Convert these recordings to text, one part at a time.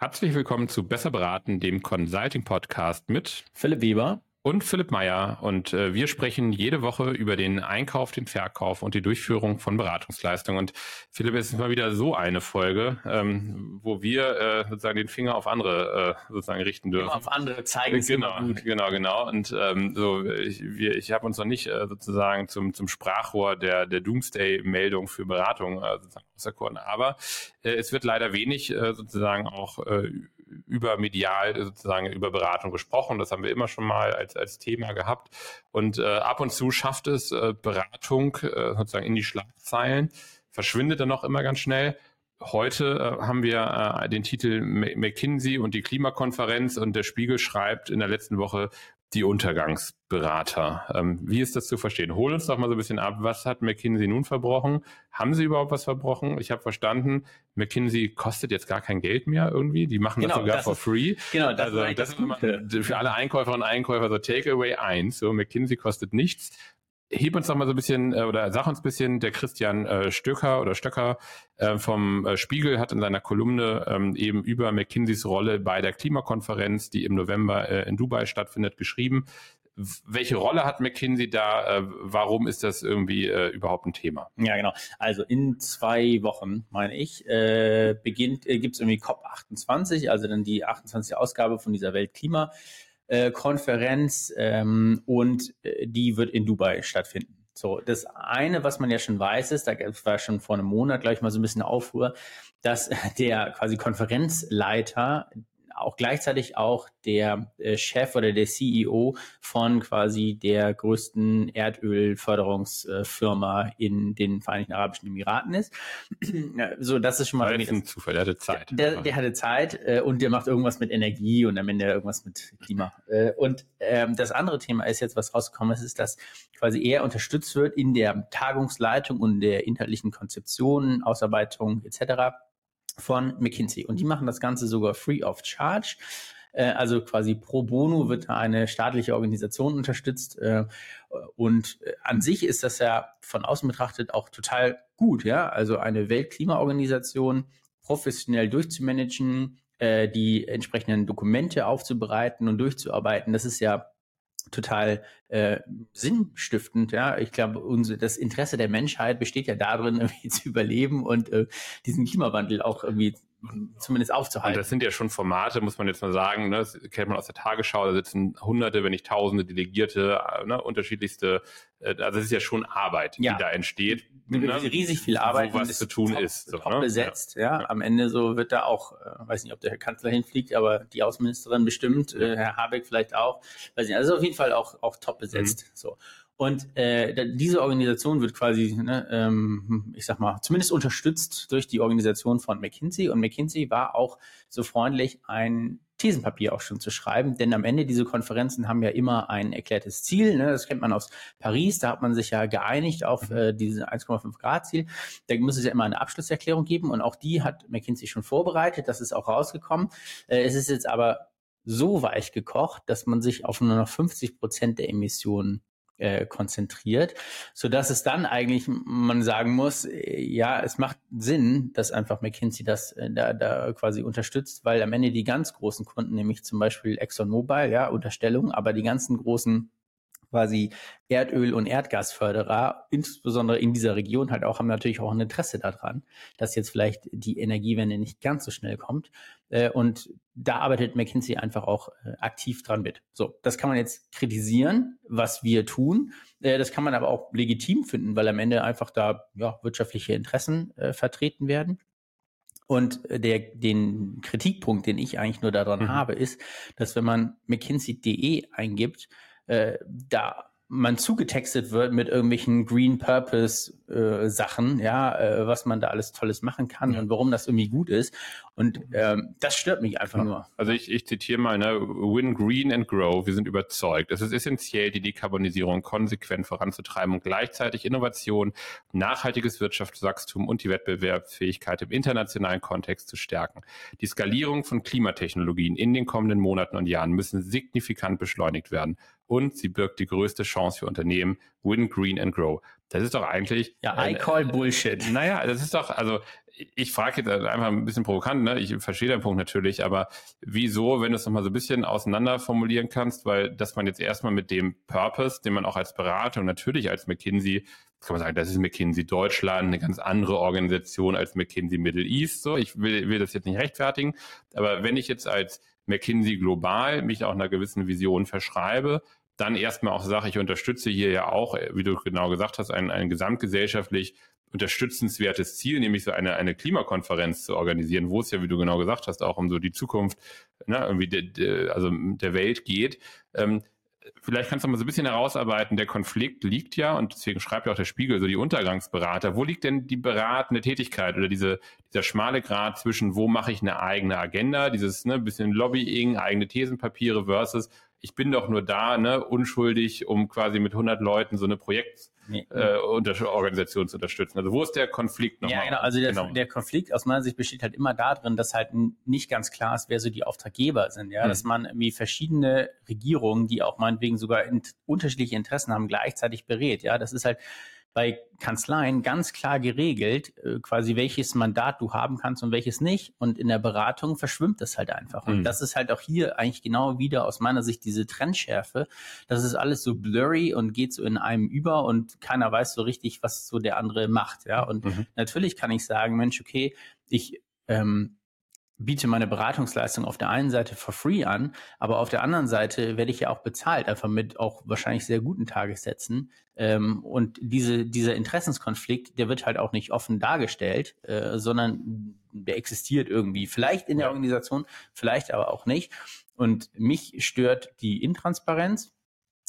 Herzlich willkommen zu Besser beraten, dem Consulting Podcast mit Philipp Weber und Philipp Meyer. Und äh, wir sprechen jede Woche über den Einkauf, den Verkauf und die Durchführung von Beratungsleistungen. Und Philipp, es ist mal wieder so eine Folge, ähm, wo wir äh, sozusagen den Finger auf andere äh, sozusagen richten dürfen. Immer auf andere zeigen. Genau, genau, genau. Und ähm, so, ich, wir, ich habe uns noch nicht äh, sozusagen zum, zum Sprachrohr der, der Doomsday-Meldung für Beratung äh, sozusagen auserkoren. Aber äh, es wird leider wenig äh, sozusagen auch äh, über medial sozusagen über Beratung gesprochen. Das haben wir immer schon mal als, als Thema gehabt. Und äh, ab und zu schafft es äh, Beratung äh, sozusagen in die Schlagzeilen, verschwindet dann noch immer ganz schnell. Heute äh, haben wir äh, den Titel McKinsey und die Klimakonferenz und der Spiegel schreibt in der letzten Woche die Untergangsberater. Ähm, wie ist das zu verstehen? Hol uns doch mal so ein bisschen ab. Was hat McKinsey nun verbrochen? Haben sie überhaupt was verbrochen? Ich habe verstanden, McKinsey kostet jetzt gar kein Geld mehr irgendwie. Die machen genau, das sogar das for ist, free. Genau, das also, ist das, das ist für alle Einkäuferinnen und Einkäufer so Takeaway 1. So, McKinsey kostet nichts heb uns doch mal so ein bisschen äh, oder sag uns ein bisschen, der Christian äh, Stöcker oder Stöcker äh, vom äh, Spiegel hat in seiner Kolumne ähm, eben über McKinseys Rolle bei der Klimakonferenz, die im November äh, in Dubai stattfindet, geschrieben. Welche Rolle hat McKinsey da? Äh, warum ist das irgendwie äh, überhaupt ein Thema? Ja, genau. Also in zwei Wochen, meine ich, äh, beginnt, äh, gibt es irgendwie COP28, also dann die 28. Ausgabe von dieser Weltklima äh, Konferenz ähm, und äh, die wird in Dubai stattfinden. So, das eine, was man ja schon weiß, ist, da war schon vor einem Monat, gleich mal so ein bisschen Aufruhr, dass der quasi Konferenzleiter auch gleichzeitig auch der äh, Chef oder der CEO von quasi der größten Erdölförderungsfirma in den Vereinigten Arabischen Emiraten ist. so, das ist schon mal das ein Zufall. Der hatte Zeit. Der, der hatte Zeit äh, und der macht irgendwas mit Energie und am Ende irgendwas mit Klima. Äh, und ähm, das andere Thema ist jetzt, was rausgekommen ist, ist, dass quasi er unterstützt wird in der Tagungsleitung und der inhaltlichen Konzeption, Ausarbeitung etc von McKinsey. Und die machen das Ganze sogar free of charge. Äh, also quasi pro bono wird da eine staatliche Organisation unterstützt. Äh, und äh, an sich ist das ja von außen betrachtet auch total gut. Ja, also eine Weltklimaorganisation professionell durchzumanagen, die entsprechenden Dokumente aufzubereiten und durchzuarbeiten. Das ist ja total äh, sinnstiftend. Ja, ich glaube, unser, das Interesse der Menschheit besteht ja darin, irgendwie zu überleben und äh, diesen Klimawandel auch irgendwie zumindest aufzuhalten. Und das sind ja schon Formate, muss man jetzt mal sagen. Ne? Das kennt man aus der Tagesschau. Da sitzen Hunderte, wenn nicht Tausende Delegierte, ne? unterschiedlichste. Äh, also es ist ja schon Arbeit, ja. die da entsteht. Ne? Riesig viel Arbeit, wo was zu tun top, ist. So, top ne? besetzt. Ja. ja. am Ende so wird da auch, äh, weiß nicht, ob der Herr Kanzler hinfliegt, aber die Außenministerin bestimmt, äh, Herr Habeck vielleicht auch. Weiß nicht. Also auf jeden Fall auch auch top besetzt. Mhm. So. Und äh, diese Organisation wird quasi, ne, ähm, ich sag mal, zumindest unterstützt durch die Organisation von McKinsey. Und McKinsey war auch so freundlich, ein Thesenpapier auch schon zu schreiben, denn am Ende diese Konferenzen haben ja immer ein erklärtes Ziel. Ne? Das kennt man aus Paris, da hat man sich ja geeinigt auf mhm. äh, dieses 1,5 Grad Ziel. Da muss es ja immer eine Abschlusserklärung geben und auch die hat McKinsey schon vorbereitet. Das ist auch rausgekommen. Äh, es ist jetzt aber so weich gekocht, dass man sich auf nur noch 50 Prozent der Emissionen äh, konzentriert, so dass es dann eigentlich man sagen muss, äh, ja, es macht Sinn, dass einfach McKinsey das äh, da, da quasi unterstützt, weil am Ende die ganz großen Kunden, nämlich zum Beispiel ExxonMobil, ja, Unterstellung, aber die ganzen großen quasi Erdöl- und Erdgasförderer, insbesondere in dieser Region halt auch, haben natürlich auch ein Interesse daran, dass jetzt vielleicht die Energiewende nicht ganz so schnell kommt. Äh, und da arbeitet McKinsey einfach auch äh, aktiv dran mit. So, das kann man jetzt kritisieren, was wir tun. Äh, das kann man aber auch legitim finden, weil am Ende einfach da ja, wirtschaftliche Interessen vertreten werden. Und der, den Kritikpunkt, den ich eigentlich nur daran mhm. habe, ist, dass wenn man McKinsey.de eingibt, äh, da man zugetextet wird mit irgendwelchen Green Purpose äh, Sachen, ja, äh, was man da alles Tolles machen kann ja. und warum das irgendwie gut ist. Und ähm, das stört mich einfach nur. Also ich, ich zitiere mal, ne, Win Green and Grow. Wir sind überzeugt, es ist essentiell, die Dekarbonisierung konsequent voranzutreiben und gleichzeitig Innovation, nachhaltiges Wirtschaftswachstum und die Wettbewerbsfähigkeit im internationalen Kontext zu stärken. Die Skalierung von Klimatechnologien in den kommenden Monaten und Jahren müssen signifikant beschleunigt werden und sie birgt die größte Chance für Unternehmen, Win Green and Grow. Das ist doch eigentlich. Ja, I call Bullshit. Naja, das ist doch, also ich frage jetzt einfach ein bisschen provokant, ne? ich verstehe deinen Punkt natürlich, aber wieso, wenn du es nochmal so ein bisschen auseinander formulieren kannst, weil dass man jetzt erstmal mit dem Purpose, den man auch als Berater und natürlich als McKinsey, kann man sagen, das ist McKinsey Deutschland, eine ganz andere Organisation als McKinsey Middle East, so, ich will, will das jetzt nicht rechtfertigen, aber wenn ich jetzt als McKinsey global mich auch einer gewissen Vision verschreibe, dann erstmal auch sage, ich unterstütze hier ja auch, wie du genau gesagt hast, ein, ein gesamtgesellschaftlich unterstützenswertes Ziel, nämlich so eine, eine Klimakonferenz zu organisieren, wo es ja, wie du genau gesagt hast, auch um so die Zukunft ne, irgendwie de, de, also der Welt geht. Ähm, vielleicht kannst du mal so ein bisschen herausarbeiten, der Konflikt liegt ja, und deswegen schreibt ja auch der Spiegel, so die Untergangsberater, wo liegt denn die beratende Tätigkeit oder diese, dieser schmale Grad zwischen, wo mache ich eine eigene Agenda, dieses ne, bisschen Lobbying, eigene Thesenpapiere versus ich bin doch nur da, ne, unschuldig, um quasi mit 100 Leuten so eine Projektorganisation äh, zu unterstützen. Also wo ist der Konflikt nochmal? Ja, genau. Also der, genau. der, Konflikt aus meiner Sicht besteht halt immer darin, dass halt nicht ganz klar ist, wer so die Auftraggeber sind. Ja, mhm. dass man irgendwie verschiedene Regierungen, die auch meinetwegen sogar in, unterschiedliche Interessen haben, gleichzeitig berät. Ja, das ist halt bei Kanzleien ganz klar geregelt, äh, quasi welches Mandat du haben kannst und welches nicht. Und in der Beratung verschwimmt das halt einfach. Und mhm. das ist halt auch hier eigentlich genau wieder aus meiner Sicht diese Trendschärfe. Das ist alles so blurry und geht so in einem über und keiner weiß so richtig, was so der andere macht. Ja, und mhm. natürlich kann ich sagen, Mensch, okay, ich ähm, biete meine Beratungsleistung auf der einen Seite for free an, aber auf der anderen Seite werde ich ja auch bezahlt, einfach mit auch wahrscheinlich sehr guten Tagessätzen. Ähm, und diese, dieser Interessenskonflikt, der wird halt auch nicht offen dargestellt, äh, sondern der existiert irgendwie. Vielleicht in der Organisation, vielleicht aber auch nicht. Und mich stört die Intransparenz.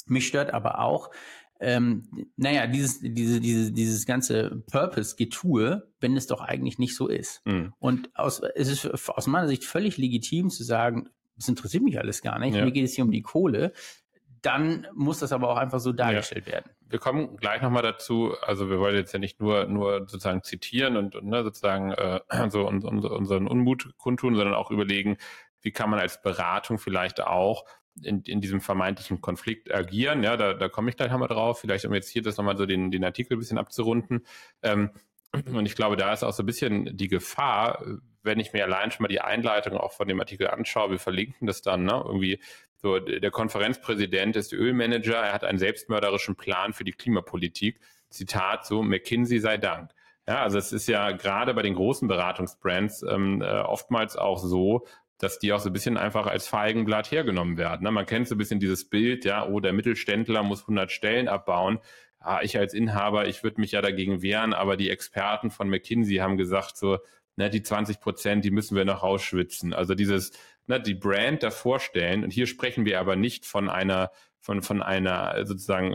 Mich stört aber auch, ähm, naja, dieses, diese, diese, dieses ganze Purpose-Getue, wenn es doch eigentlich nicht so ist. Mhm. Und aus, es ist aus meiner Sicht völlig legitim zu sagen, das interessiert mich alles gar nicht, ja. mir geht es hier um die Kohle. Dann muss das aber auch einfach so dargestellt ja. werden. Wir kommen gleich nochmal dazu. Also wir wollen jetzt ja nicht nur nur sozusagen zitieren und, und ne, sozusagen äh, so uns, unseren Unmut kundtun, sondern auch überlegen, wie kann man als Beratung vielleicht auch in, in diesem vermeintlichen Konflikt agieren. Ja, da, da komme ich gleich nochmal drauf. Vielleicht, um jetzt hier das nochmal so den, den Artikel ein bisschen abzurunden. Ähm, und ich glaube, da ist auch so ein bisschen die Gefahr, wenn ich mir allein schon mal die Einleitung auch von dem Artikel anschaue, wir verlinken das dann, ne? irgendwie so, der Konferenzpräsident ist Ölmanager, er hat einen selbstmörderischen Plan für die Klimapolitik. Zitat so, McKinsey sei Dank. Ja, also es ist ja gerade bei den großen Beratungsbrands ähm, äh, oftmals auch so, dass die auch so ein bisschen einfach als Feigenblatt hergenommen werden. Ne? Man kennt so ein bisschen dieses Bild, ja, oh, der Mittelständler muss 100 Stellen abbauen. Ah, ich als Inhaber, ich würde mich ja dagegen wehren, aber die Experten von McKinsey haben gesagt, so, ne, die 20 Prozent, die müssen wir noch rausschwitzen. Also dieses, ne, die Brand davor stellen. Und hier sprechen wir aber nicht von einer von, von einer sozusagen,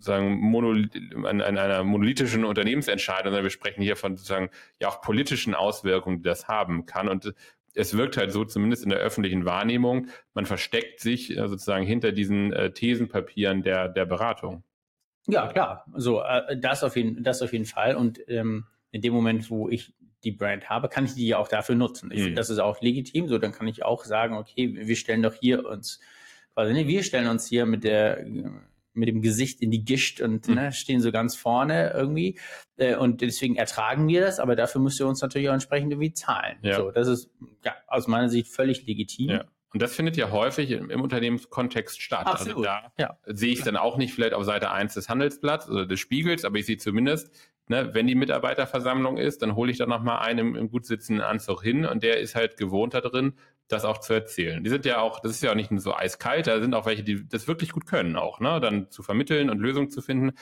sagen, monol einer monolithischen Unternehmensentscheidung, sondern wir sprechen hier von sozusagen ja auch politischen Auswirkungen, die das haben kann. Und es wirkt halt so, zumindest in der öffentlichen Wahrnehmung, man versteckt sich äh, sozusagen hinter diesen äh, Thesenpapieren der, der Beratung. Ja, klar. So, äh, das, auf jeden, das auf jeden Fall. Und ähm, in dem Moment, wo ich die Brand habe, kann ich die ja auch dafür nutzen. Ich, mhm. Das ist auch legitim. So, dann kann ich auch sagen, okay, wir stellen doch hier uns, quasi, nee, wir stellen uns hier mit der mit dem Gesicht in die Gischt und mhm. ne, stehen so ganz vorne irgendwie. Äh, und deswegen ertragen wir das, aber dafür müsst ihr uns natürlich auch entsprechend irgendwie zahlen. Ja. So, das ist ja, aus meiner Sicht völlig legitim. Ja. Und das findet ja häufig im, im Unternehmenskontext statt. Also Absolut. Also da ja. sehe ich dann auch nicht vielleicht auf Seite 1 des Handelsblatts oder des Spiegels, aber ich sehe zumindest, ne, wenn die Mitarbeiterversammlung ist, dann hole ich da nochmal einen im, im gut sitzenden Anzug hin und der ist halt gewohnt da drin, das auch zu erzählen. Die sind ja auch, das ist ja auch nicht nur so eiskalt, da sind auch welche, die das wirklich gut können auch, ne, dann zu vermitteln und Lösungen zu finden.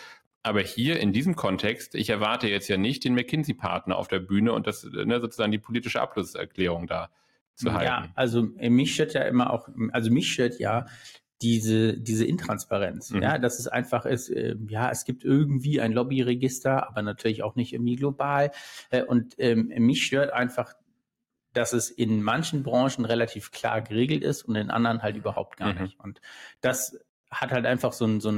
Aber hier in diesem Kontext, ich erwarte jetzt ja nicht den McKinsey-Partner auf der Bühne und das ne, sozusagen die politische Abschlusserklärung da zu halten. Ja, also äh, mich stört ja immer auch, also mich stört ja diese, diese Intransparenz. Mhm. Ja, dass es einfach ist, äh, ja, es gibt irgendwie ein Lobbyregister, aber natürlich auch nicht irgendwie global. Äh, und ähm, mich stört einfach, dass es in manchen Branchen relativ klar geregelt ist und in anderen halt überhaupt gar mhm. nicht. Und das hat halt einfach so ein, so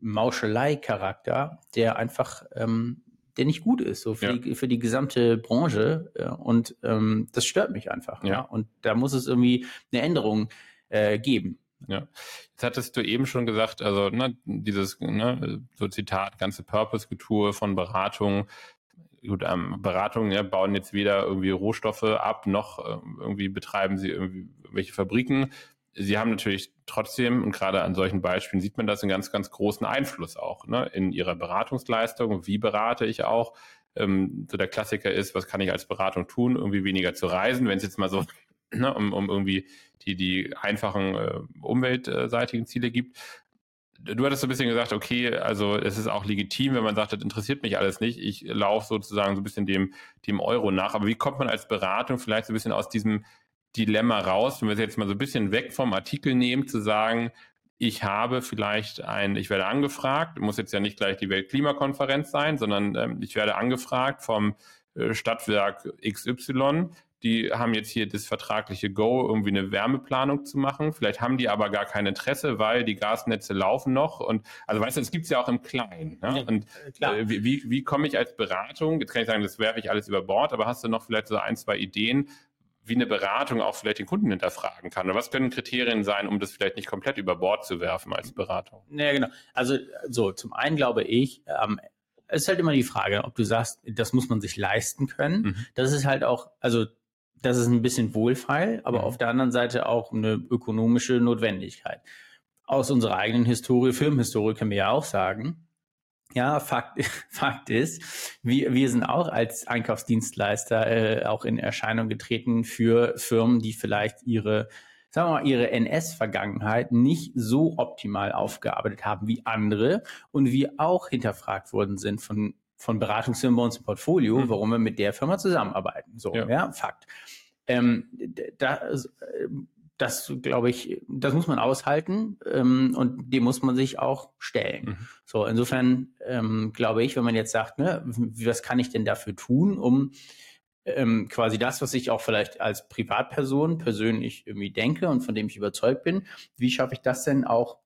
Mauschelei-Charakter, der einfach ähm, der nicht gut ist, so für, ja. die, für die gesamte Branche. Ja, und ähm, das stört mich einfach. Ja. ja. Und da muss es irgendwie eine Änderung äh, geben. Ja. Jetzt hattest du eben schon gesagt, also ne, dieses, ne, so Zitat, ganze Purpose-Getue von Beratung gut, ähm, Beratungen ja, bauen jetzt weder irgendwie Rohstoffe ab, noch äh, irgendwie betreiben sie irgendwie welche Fabriken. Sie haben natürlich trotzdem, und gerade an solchen Beispielen sieht man das, einen ganz, ganz großen Einfluss auch ne, in ihrer Beratungsleistung. Wie berate ich auch? Ähm, so der Klassiker ist, was kann ich als Beratung tun? Irgendwie weniger zu reisen, wenn es jetzt mal so ne, um, um irgendwie die, die einfachen äh, umweltseitigen Ziele gibt du hattest so ein bisschen gesagt, okay, also es ist auch legitim, wenn man sagt, das interessiert mich alles nicht. Ich laufe sozusagen so ein bisschen dem, dem Euro nach. Aber wie kommt man als Beratung vielleicht so ein bisschen aus diesem Dilemma raus, wenn wir es jetzt mal so ein bisschen weg vom Artikel nehmen, zu sagen, ich habe vielleicht ein, ich werde angefragt, muss jetzt ja nicht gleich die Weltklimakonferenz sein, sondern ähm, ich werde angefragt vom äh, Stadtwerk XY, die haben jetzt hier das vertragliche Go, irgendwie eine Wärmeplanung zu machen. Vielleicht haben die aber gar kein Interesse, weil die Gasnetze laufen noch. Und also weißt du, es gibt es ja auch im Kleinen. Ne? Und äh, wie, wie, wie komme ich als Beratung, jetzt kann ich sagen, das werfe ich alles über Bord, aber hast du noch vielleicht so ein, zwei Ideen, wie eine Beratung auch vielleicht den Kunden hinterfragen kann? Oder was können Kriterien sein, um das vielleicht nicht komplett über Bord zu werfen als Beratung? Ja, genau. Also so, zum einen glaube ich, ähm, es ist halt immer die Frage, ob du sagst, das muss man sich leisten können. Mhm. Das ist halt auch, also das ist ein bisschen wohlfeil, aber mhm. auf der anderen Seite auch eine ökonomische Notwendigkeit. Aus unserer eigenen Historie, Filmhistorie können wir ja auch sagen, ja, Fakt, Fakt ist, wir, wir sind auch als Einkaufsdienstleister äh, auch in Erscheinung getreten für Firmen, die vielleicht ihre, sagen wir mal, ihre NS-Vergangenheit nicht so optimal aufgearbeitet haben wie andere und wir auch hinterfragt worden sind von von Beratungsfirmen bei uns im Portfolio, mhm. warum wir mit der Firma zusammenarbeiten. So, ja, ja Fakt. Ähm, da, das glaube ich, das muss man aushalten ähm, und dem muss man sich auch stellen. Mhm. So, insofern ähm, glaube ich, wenn man jetzt sagt, ne, was kann ich denn dafür tun, um ähm, quasi das, was ich auch vielleicht als Privatperson persönlich irgendwie denke und von dem ich überzeugt bin, wie schaffe ich das denn auch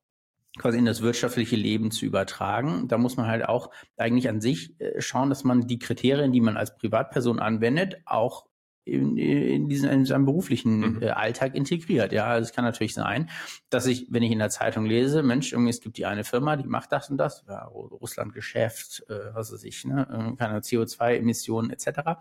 quasi in das wirtschaftliche Leben zu übertragen. Da muss man halt auch eigentlich an sich äh, schauen, dass man die Kriterien, die man als Privatperson anwendet, auch in, in, diesen, in seinem beruflichen mhm. Äh, Alltag integriert. Ja, also es kann natürlich sein, dass ich, wenn ich in der Zeitung lese, Mensch, irgendwie es gibt die eine Firma, die macht das und das, ja, Russland-Geschäft, äh, was weiß ich, ne, äh, keine CO2-Emissionen etc.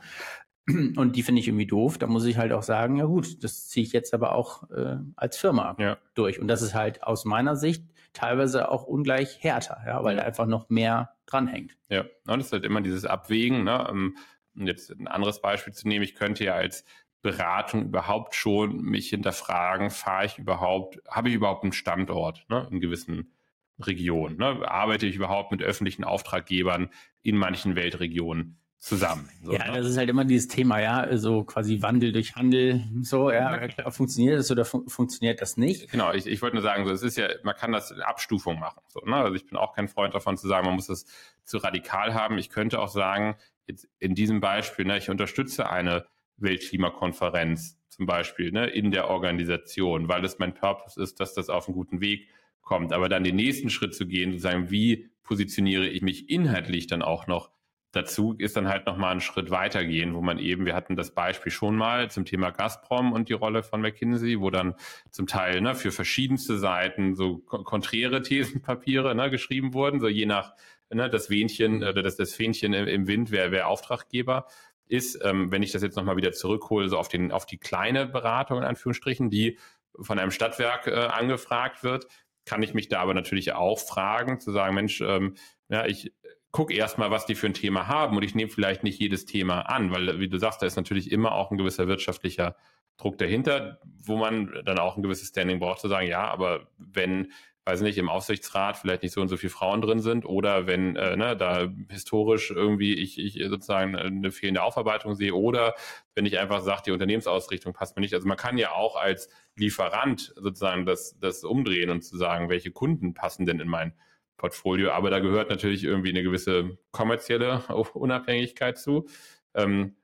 Und die finde ich irgendwie doof. Da muss ich halt auch sagen, ja gut, das ziehe ich jetzt aber auch äh, als Firma ja. durch. Und das ist halt aus meiner Sicht teilweise auch ungleich härter, ja, weil da einfach noch mehr dranhängt. Ja, und das ist halt immer dieses Abwägen. Ne? Um jetzt ein anderes Beispiel zu nehmen, ich könnte ja als Beratung überhaupt schon mich hinterfragen, fahre ich überhaupt, habe ich überhaupt einen Standort ne, in gewissen Regionen? Ne? Arbeite ich überhaupt mit öffentlichen Auftraggebern in manchen Weltregionen? Zusammen. So, ja, ne? das ist halt immer dieses Thema, ja, so quasi Wandel durch Handel, so, ja, klar, funktioniert das oder fun funktioniert das nicht? Genau, ich, ich wollte nur sagen, so, es ist ja, man kann das in Abstufung machen, so, ne? also ich bin auch kein Freund davon zu sagen, man muss das zu radikal haben. Ich könnte auch sagen, jetzt in diesem Beispiel, ne, ich unterstütze eine Weltklimakonferenz zum Beispiel ne, in der Organisation, weil es mein Purpose ist, dass das auf einen guten Weg kommt. Aber dann den nächsten Schritt zu gehen, zu sagen, wie positioniere ich mich inhaltlich dann auch noch Dazu ist dann halt nochmal ein Schritt weitergehen, wo man eben, wir hatten das Beispiel schon mal zum Thema Gazprom und die Rolle von McKinsey, wo dann zum Teil ne, für verschiedenste Seiten so konträre Thesenpapiere ne, geschrieben wurden, so je nach ne, das Wähnchen oder das, das Fähnchen im Wind, wer, wer Auftraggeber ist. Ähm, wenn ich das jetzt nochmal wieder zurückhole, so auf, den, auf die kleine Beratung in Anführungsstrichen, die von einem Stadtwerk äh, angefragt wird, kann ich mich da aber natürlich auch fragen, zu sagen, Mensch, ähm, ja, ich guck erstmal, was die für ein Thema haben und ich nehme vielleicht nicht jedes Thema an, weil, wie du sagst, da ist natürlich immer auch ein gewisser wirtschaftlicher Druck dahinter, wo man dann auch ein gewisses Standing braucht, zu sagen, ja, aber wenn, weiß nicht, im Aufsichtsrat vielleicht nicht so und so viele Frauen drin sind oder wenn äh, ne, da historisch irgendwie ich, ich sozusagen eine fehlende Aufarbeitung sehe oder wenn ich einfach sage, die Unternehmensausrichtung passt mir nicht. Also man kann ja auch als Lieferant sozusagen das, das umdrehen und zu sagen, welche Kunden passen denn in mein Portfolio. Aber da gehört natürlich irgendwie eine gewisse kommerzielle Unabhängigkeit zu. Ähm,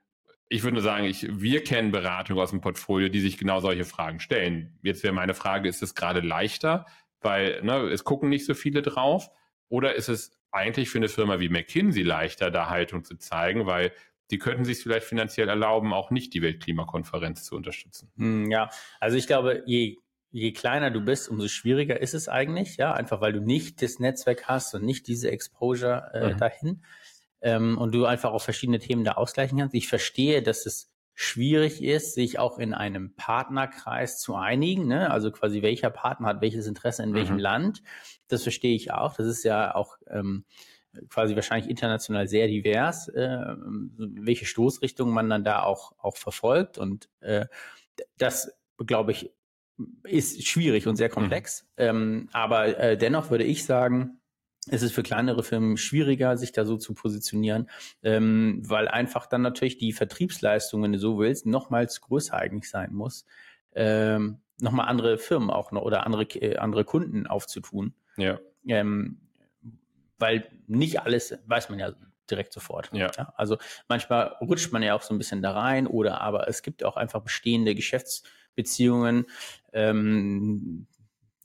ich würde nur sagen, ich, wir kennen Beratungen aus dem Portfolio, die sich genau solche Fragen stellen. Jetzt wäre meine Frage, ist es gerade leichter, weil ne, es gucken nicht so viele drauf? Oder ist es eigentlich für eine Firma wie McKinsey leichter, da Haltung zu zeigen, weil die könnten sich vielleicht finanziell erlauben, auch nicht die Weltklimakonferenz zu unterstützen. Hm, ja, also ich glaube, je je kleiner du bist, umso schwieriger ist es eigentlich, ja, einfach weil du nicht das Netzwerk hast und nicht diese Exposure äh, mhm. dahin. ähm, und du einfach auch verschiedene Themen da ausgleichen kannst. Ich verstehe, dass es schwierig ist, sich auch in einem Partnerkreis zu einigen. Ne? Also quasi welcher Partner hat welches Interesse in welchem mhm. Land. Das verstehe ich auch. Das ist ja auch ähm, quasi wahrscheinlich international sehr divers, äh, welche Stoßrichtung man dann da auch, auch verfolgt. Und äh, das, glaube ich, ist schwierig und sehr mhm. komplex. Mhm. Ähm, aber äh, dennoch würde ich sagen, es ist für kleinere Firmen schwieriger, sich da so zu positionieren, ähm, weil einfach dann natürlich die Vertriebsleistung, wenn du so willst, nochmals größer eigentlich sein muss, ähm, nochmal andere Firmen auch noch oder andere, äh, andere Kunden aufzutun. Ja. Ähm, weil nicht alles weiß man ja direkt sofort. Ja. ja. Also manchmal rutscht man ja auch so ein bisschen da rein oder aber es gibt auch einfach bestehende Geschäftsbeziehungen, ähm,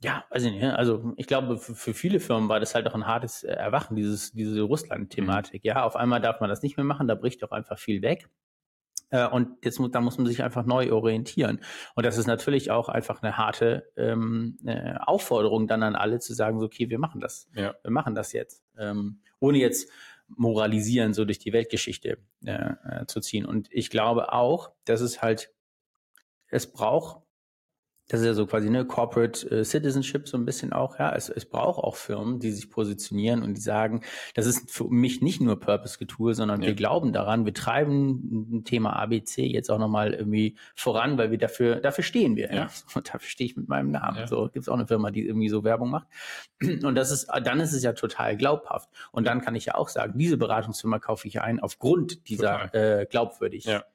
ja, weiß ich nicht. Ne? Also ich glaube, für, viele Firmen war das halt auch ein hartes äh, Erwachen, dieses, diese Russland-Thematik. Mhm. Ja, auf einmal darf man das nicht mehr machen, da bricht auch einfach viel weg. Äh, und jetzt muss, da muss man sich einfach neu orientieren. Und das ist natürlich auch einfach eine harte ähm, äh, Aufforderung dann an alle zu sagen, so, okay, wir machen das. Ja. Wir machen das jetzt. Ähm, ohne jetzt moralisieren, so durch die Weltgeschichte äh, äh, zu ziehen. Und ich glaube auch, dass es halt, es braucht das ist ja so quasi eine Corporate äh, Citizenship so ein bisschen auch, ja. Es, es braucht auch Firmen, die sich positionieren und die sagen, das ist für mich nicht nur Purpose-Getue, sondern ja. wir glauben daran, wir treiben ein Thema ABC jetzt auch nochmal irgendwie voran, weil wir dafür, dafür stehen wir, ja. ja? Und dafür stehe ich mit meinem Namen. Ja. So gibt's auch eine Firma, die irgendwie so Werbung macht. Und das ist, dann ist es ja total glaubhaft. Und dann kann ich ja auch sagen, diese Beratungsfirma kaufe ich ein aufgrund dieser äh, Glaubwürdigkeit.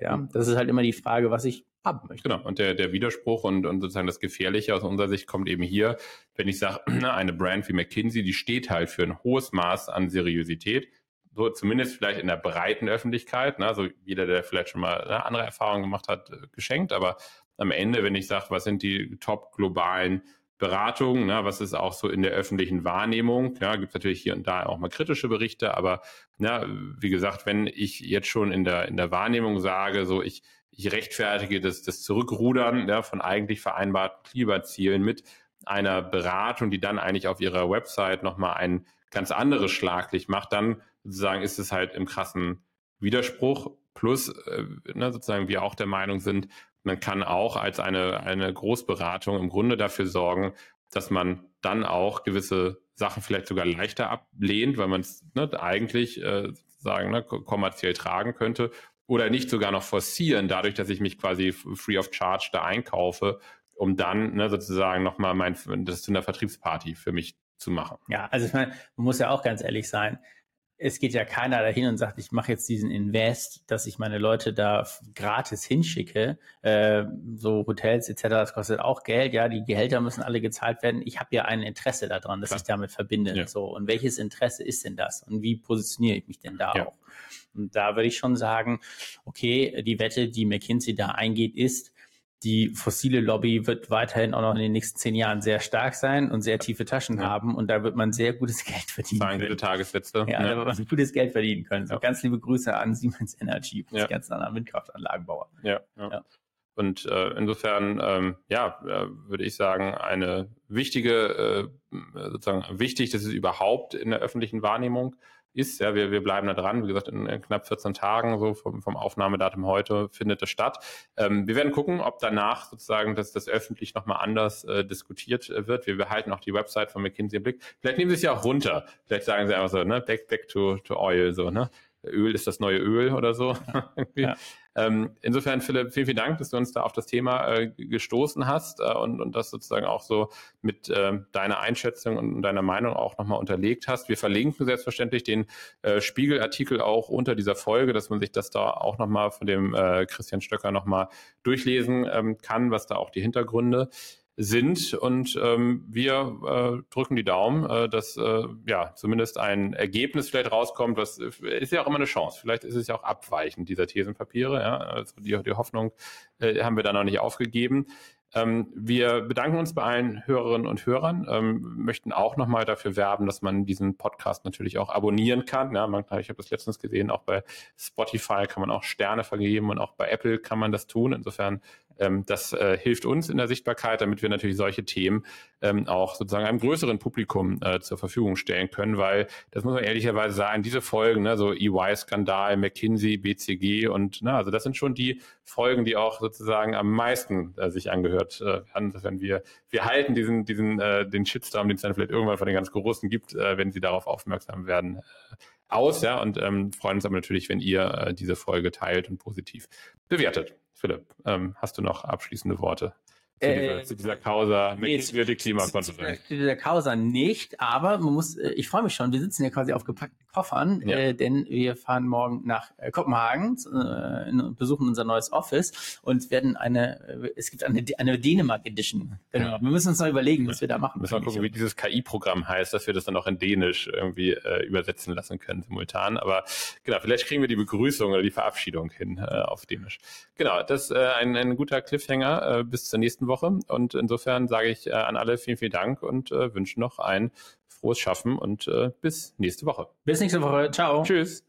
Ja. Das ist halt immer die Frage, was ich haben möchte. Genau, und der, der Widerspruch und, und sozusagen das Gefährliche aus unserer Sicht kommt eben hier, wenn ich sage, eine Brand wie McKinsey, die steht halt für ein hohes Maß an Seriosität, so zumindest vielleicht in der breiten Öffentlichkeit, ne, also jeder, der vielleicht schon mal ne, andere Erfahrungen gemacht hat, äh, geschenkt, aber am Ende, wenn ich sage, was sind die top globalen Beratungen, ne, was ist auch so in der öffentlichen Wahrnehmung, ja, gibt es natürlich hier und da auch mal kritische Berichte, aber na, wie gesagt, wenn ich jetzt schon in der, in der Wahrnehmung sage, so ich ich rechtfertige das, das Zurückrudern ja, von eigentlich vereinbarten Klimazielen mit einer Beratung, die dann eigentlich auf ihrer Website nochmal ein ganz anderes Schlaglicht macht, dann sozusagen ist es halt im krassen Widerspruch. Plus, äh, ne, sozusagen wir auch der Meinung sind, man kann auch als eine, eine Großberatung im Grunde dafür sorgen, dass man dann auch gewisse Sachen vielleicht sogar leichter ablehnt, weil man es ne, eigentlich äh, sagen ne, kommerziell tragen könnte oder nicht sogar noch forcieren, dadurch, dass ich mich quasi free of charge da einkaufe, um dann ne, sozusagen nochmal mein, das zu einer Vertriebsparty für mich zu machen. Ja, also ich meine, man muss ja auch ganz ehrlich sein. Es geht ja keiner dahin und sagt, ich mache jetzt diesen Invest, dass ich meine Leute da gratis hinschicke. Äh, so Hotels etc., das kostet auch Geld. Ja, die Gehälter müssen alle gezahlt werden. Ich habe ja ein Interesse daran, dass Klar. ich damit verbinde. Ja. So und welches Interesse ist denn das und wie positioniere ich mich denn da ja. auch? Und da würde ich schon sagen, okay, die Wette, die McKinsey da eingeht, ist, die fossile Lobby wird weiterhin auch noch in den nächsten zehn Jahren sehr stark sein und sehr tiefe Taschen ja. haben und da wird man sehr gutes Geld verdienen Zahlen können. Tagessätze. Ja, ja, da wird man gutes Geld verdienen können. So, ja. ganz liebe Grüße an Siemens Energy, ja. die ganzen anderen Windkraftanlagenbauer. Ja, ja. Und äh, insofern, ähm, ja, äh, würde ich sagen, eine wichtige, äh, sozusagen wichtig, dass es überhaupt in der öffentlichen Wahrnehmung ist. Ja, wir, wir bleiben da dran. Wie gesagt, in, in knapp 14 Tagen, so vom, vom Aufnahmedatum heute, findet das statt. Ähm, wir werden gucken, ob danach sozusagen das, das öffentlich nochmal anders äh, diskutiert äh, wird. Wir behalten auch die Website von McKinsey im Blick. Vielleicht nehmen Sie es ja auch runter. Vielleicht sagen Sie einfach so, ne, back, back to, to oil, so, ne? Öl ist das neue Öl oder so. ja. Ähm, insofern, Philipp, vielen, vielen Dank, dass du uns da auf das Thema äh, gestoßen hast äh, und, und das sozusagen auch so mit äh, deiner Einschätzung und deiner Meinung auch nochmal unterlegt hast. Wir verlinken selbstverständlich den äh, Spiegelartikel auch unter dieser Folge, dass man sich das da auch nochmal von dem äh, Christian Stöcker nochmal durchlesen ähm, kann, was da auch die Hintergründe sind. Und ähm, wir äh, drücken die Daumen, äh, dass äh, ja zumindest ein Ergebnis vielleicht rauskommt. Das ist ja auch immer eine Chance. Vielleicht ist es ja auch abweichend dieser Thesenpapiere. Ja? Also die, die Hoffnung äh, haben wir da noch nicht aufgegeben. Ähm, wir bedanken uns bei allen Hörerinnen und Hörern, ähm, möchten auch nochmal dafür werben, dass man diesen Podcast natürlich auch abonnieren kann. Ja, man, ich habe das letztens gesehen, auch bei Spotify kann man auch Sterne vergeben und auch bei Apple kann man das tun. Insofern Ähm, das äh, hilft uns in der Sichtbarkeit, damit wir natürlich solche Themen ähm, auch sozusagen einem größeren Publikum äh, zur Verfügung stellen können, weil das muss man ehrlicherweise sagen, diese Folgen, ne, so EY-Skandal, McKinsey, BCG und na, ne, also das sind schon die Folgen, die auch sozusagen am meisten äh, sich angehört äh, werden. Wenn wir, wir halten diesen, diesen, äh, den Shitstorm, den es dann vielleicht irgendwann von den ganz Großen gibt, äh, wenn sie darauf aufmerksam werden, äh, aus, ja, und ähm, freuen uns aber natürlich, wenn ihr äh, diese Folge teilt und positiv bewertet. Philipp, ähm, hast du noch abschließende Worte? zu, dieser, äh, zu dieser Causa nee, die Klimakonferenz. Zu dieser Causa nicht, aber man muss, äh, ich freue mich schon, wir sitzen ja quasi auf gepackten Koffern, ja. äh, denn wir fahren morgen nach äh, Kopenhagen äh, in, besuchen unser neues Office und werden eine, äh, es gibt eine, eine Dänemark Edition. Genau. Wir müssen uns noch überlegen, was wir da machen. Müssen wir gucken, wie dieses KI-Programm heißt, dass wir das dann auch in Dänisch irgendwie äh, übersetzen lassen können simultan. Aber genau, vielleicht kriegen wir die Begrüßung oder die Verabschiedung hin äh, auf Dänisch. Genau, das ist äh, ein, ein guter Cliffhanger äh, bis zur nächsten Woche. Und insofern sage ich äh, an alle vielen, vielen Dank und äh, wünsche noch ein frohes Schaffen und äh, bis nächste Woche. Bis nächste Woche. Ciao. Tschüss.